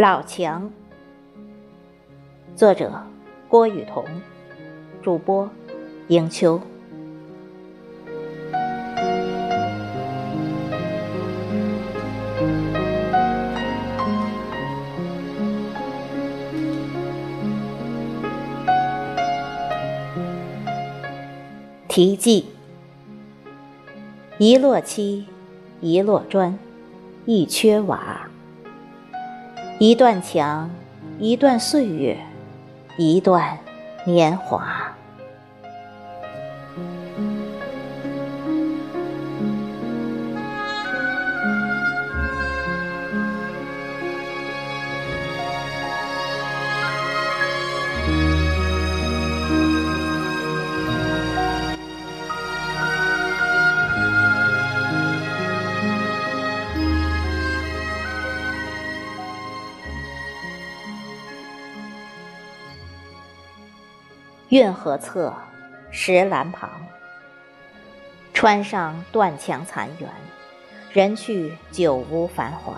老墙，作者郭雨桐，主播迎秋。题记：一摞漆，一摞砖，一缺瓦。一段墙，一段岁月，一段年华。运河侧，石栏旁，川上断墙残垣，人去久无繁华。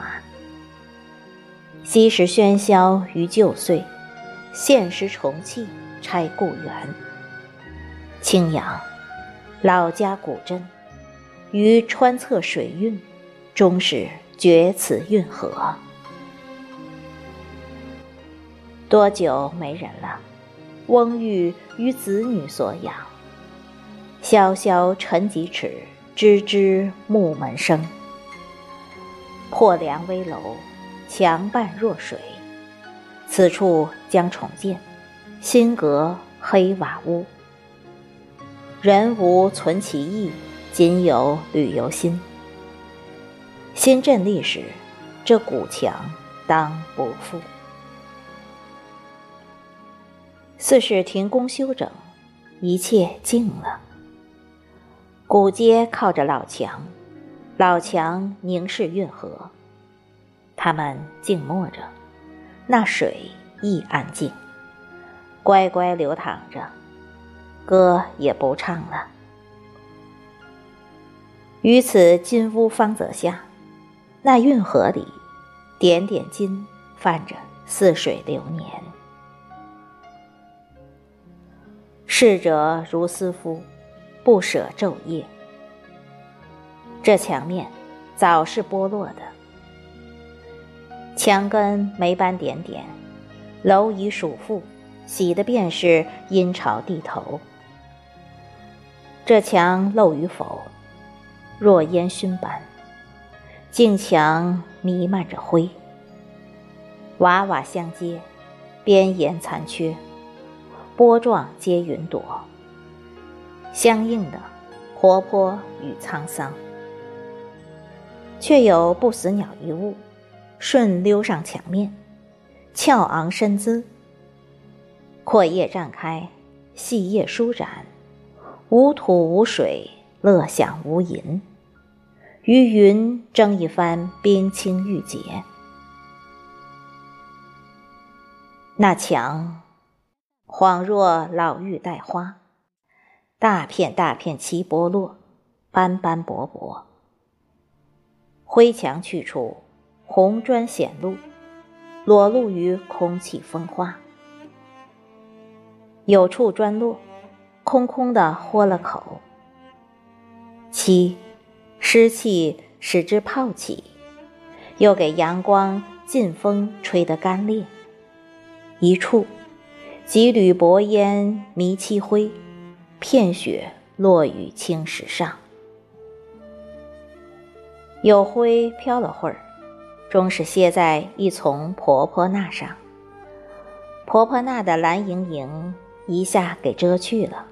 昔时喧嚣于旧岁，现时重砌拆故园。青阳，老家古镇，于川侧水韵，终是绝此运河。多久没人了？翁玉于子女所养，萧萧沉几尺，吱吱木门声。破梁危楼，墙半弱水，此处将重建，新阁黑瓦屋。人无存其意，仅有旅游心。新镇历史，这古墙当不负。似是停工休整，一切静了。古街靠着老墙，老墙凝视运河，他们静默着，那水亦安静，乖乖流淌着，歌也不唱了。于此金屋方泽下，那运河里，点点金泛着似水流年。逝者如斯夫，不舍昼夜。这墙面早是剥落的，墙根霉斑点点，蝼蚁鼠妇洗的便是阴潮地头。这墙漏与否，若烟熏般，镜墙弥漫着灰，瓦瓦相接，边沿残缺。波状皆云朵，相应的活泼与沧桑，却有不死鸟一物，顺溜上墙面，翘昂身姿，阔叶绽开，细叶舒展，无土无水，乐享无垠，于云争一番冰清玉洁，那墙。恍若老玉带花，大片大片齐剥落，斑斑驳驳。灰墙去处，红砖显露，裸露于空气风花。有处砖落，空空的豁了口。七，湿气使之泡起，又给阳光劲风吹得干裂。一处。几缕薄烟迷漆灰，片雪落于青石上。有灰飘了会儿，终是歇在一丛婆婆那上。婆婆纳的蓝盈盈一下给遮去了，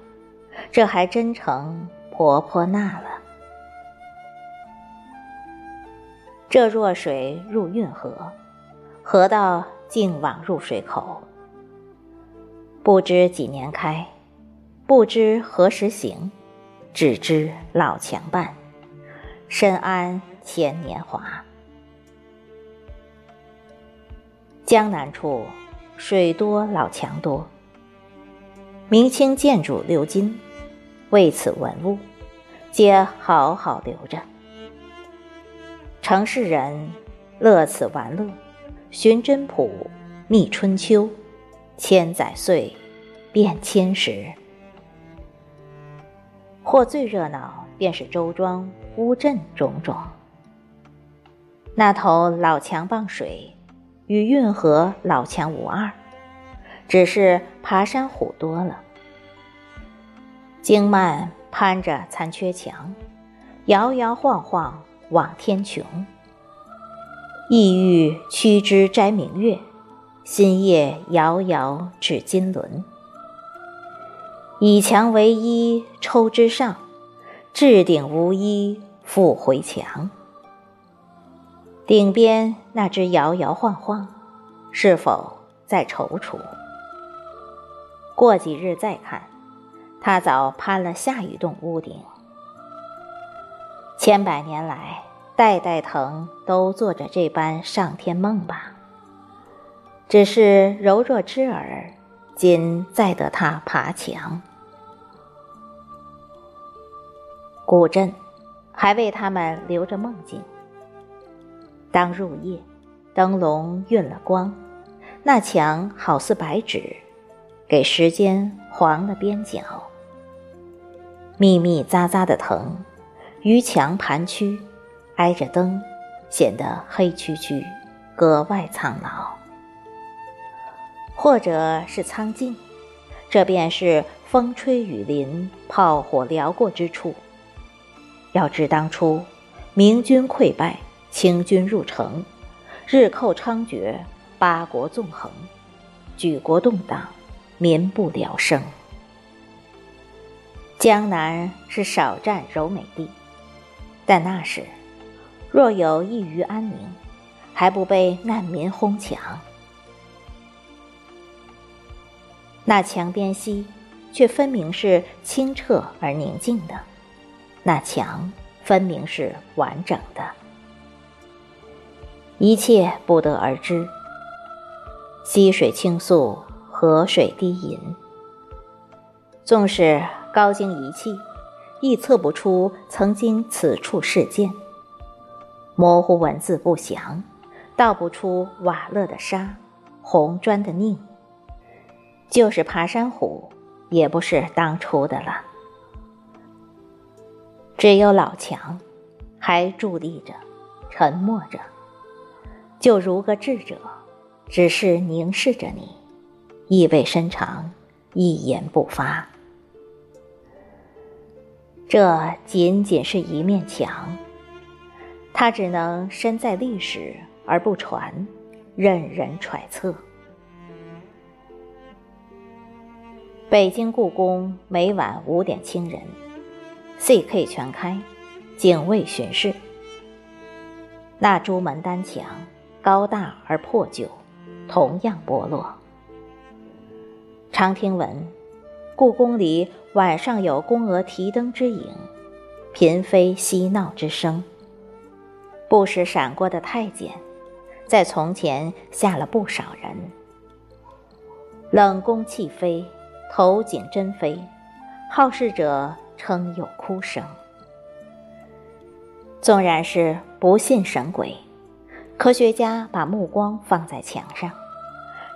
这还真成婆婆纳了。这弱水入运河，河道竟往入水口。不知几年开，不知何时行，只知老墙伴，深谙前年华。江南处水多老墙多，明清建筑鎏金，为此文物，皆好好留着。城市人乐此玩乐，寻真谱，觅春秋，千载岁，变千时。或最热闹，便是周庄、乌镇种种。那头老墙傍水，与运河老墙无二，只是爬山虎多了。经曼攀着残缺墙，摇摇晃晃望天穹。意欲驱之摘明月，新叶遥遥指金轮。以墙为衣抽之上，置顶无衣复回墙。顶边那只摇摇晃晃，是否在踌躇？过几日再看，他早攀了下一栋屋顶。千百年来，代代藤都做着这般上天梦吧。只是柔弱之耳，今再得他爬墙。古镇还为他们留着梦境。当入夜，灯笼晕了光，那墙好似白纸，给时间黄了边角。密密匝匝的藤，于墙盘曲，挨着灯，显得黑黢黢，格外苍老。或者是苍劲，这便是风吹雨淋、炮火燎过之处。要知当初，明军溃败，清军入城，日寇猖獗，八国纵横，举国动荡，民不聊生。江南是少占柔美地，但那时若有一隅安宁，还不被难民哄抢。那墙边溪，却分明是清澈而宁静的。那墙分明是完整的，一切不得而知。溪水清素，河水低吟。纵使高精仪器，亦测不出曾经此处事件。模糊文字不详，道不出瓦勒的沙，红砖的宁。就是爬山虎，也不是当初的了。只有老墙，还伫立着，沉默着，就如个智者，只是凝视着你，意味深长，一言不发。这仅仅是一面墙，它只能身在历史而不传，任人揣测。北京故宫每晚五点清人。C.K. 全开，警卫巡视。那朱门单墙高大而破旧，同样剥落。常听闻，故宫里晚上有宫娥提灯之影，嫔妃嬉闹之声。不时闪过的太监，在从前吓了不少人。冷宫弃妃，头颈珍妃，好事者。称有哭声。纵然是不信神鬼，科学家把目光放在墙上，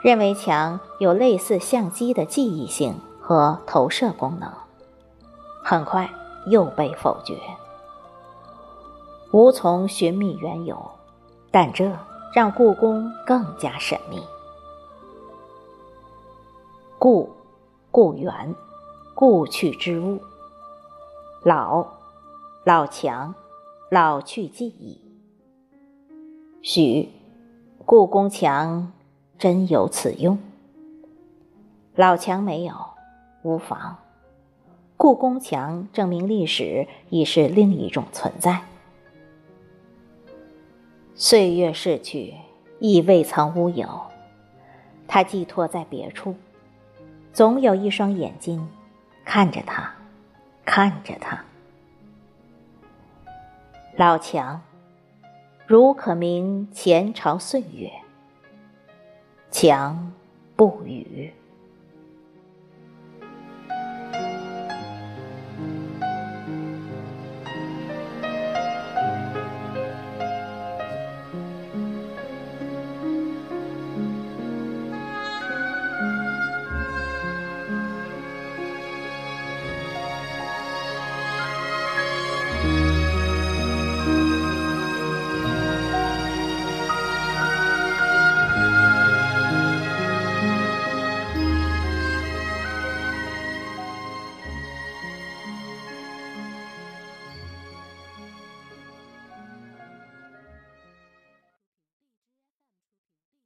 认为墙有类似相机的记忆性和投射功能，很快又被否决。无从寻觅缘由，但这让故宫更加神秘。故，故园，故去之物。老，老墙，老去记忆。许，故宫墙真有此用？老墙没有，无妨。故宫墙证明历史已是另一种存在。岁月逝去，亦未曾乌有。它寄托在别处，总有一双眼睛看着他。看着他，老强，如可明前朝岁月。强不语。